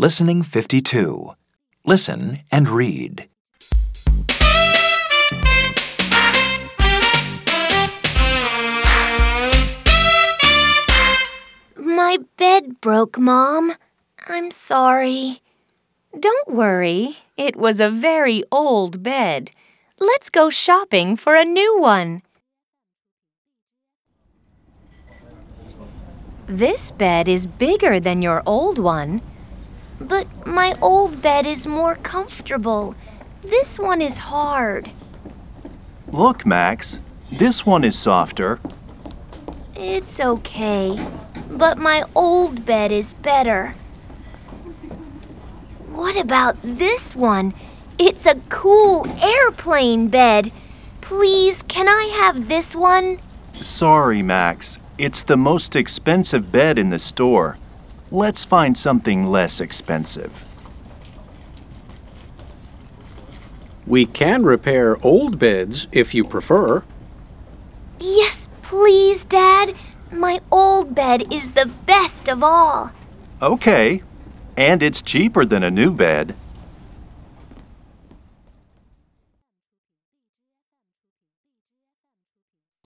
Listening 52. Listen and read. My bed broke, Mom. I'm sorry. Don't worry, it was a very old bed. Let's go shopping for a new one. This bed is bigger than your old one. But my old bed is more comfortable. This one is hard. Look, Max. This one is softer. It's okay. But my old bed is better. What about this one? It's a cool airplane bed. Please, can I have this one? Sorry, Max. It's the most expensive bed in the store. Let's find something less expensive. We can repair old beds if you prefer. Yes, please, Dad. My old bed is the best of all. Okay. And it's cheaper than a new bed.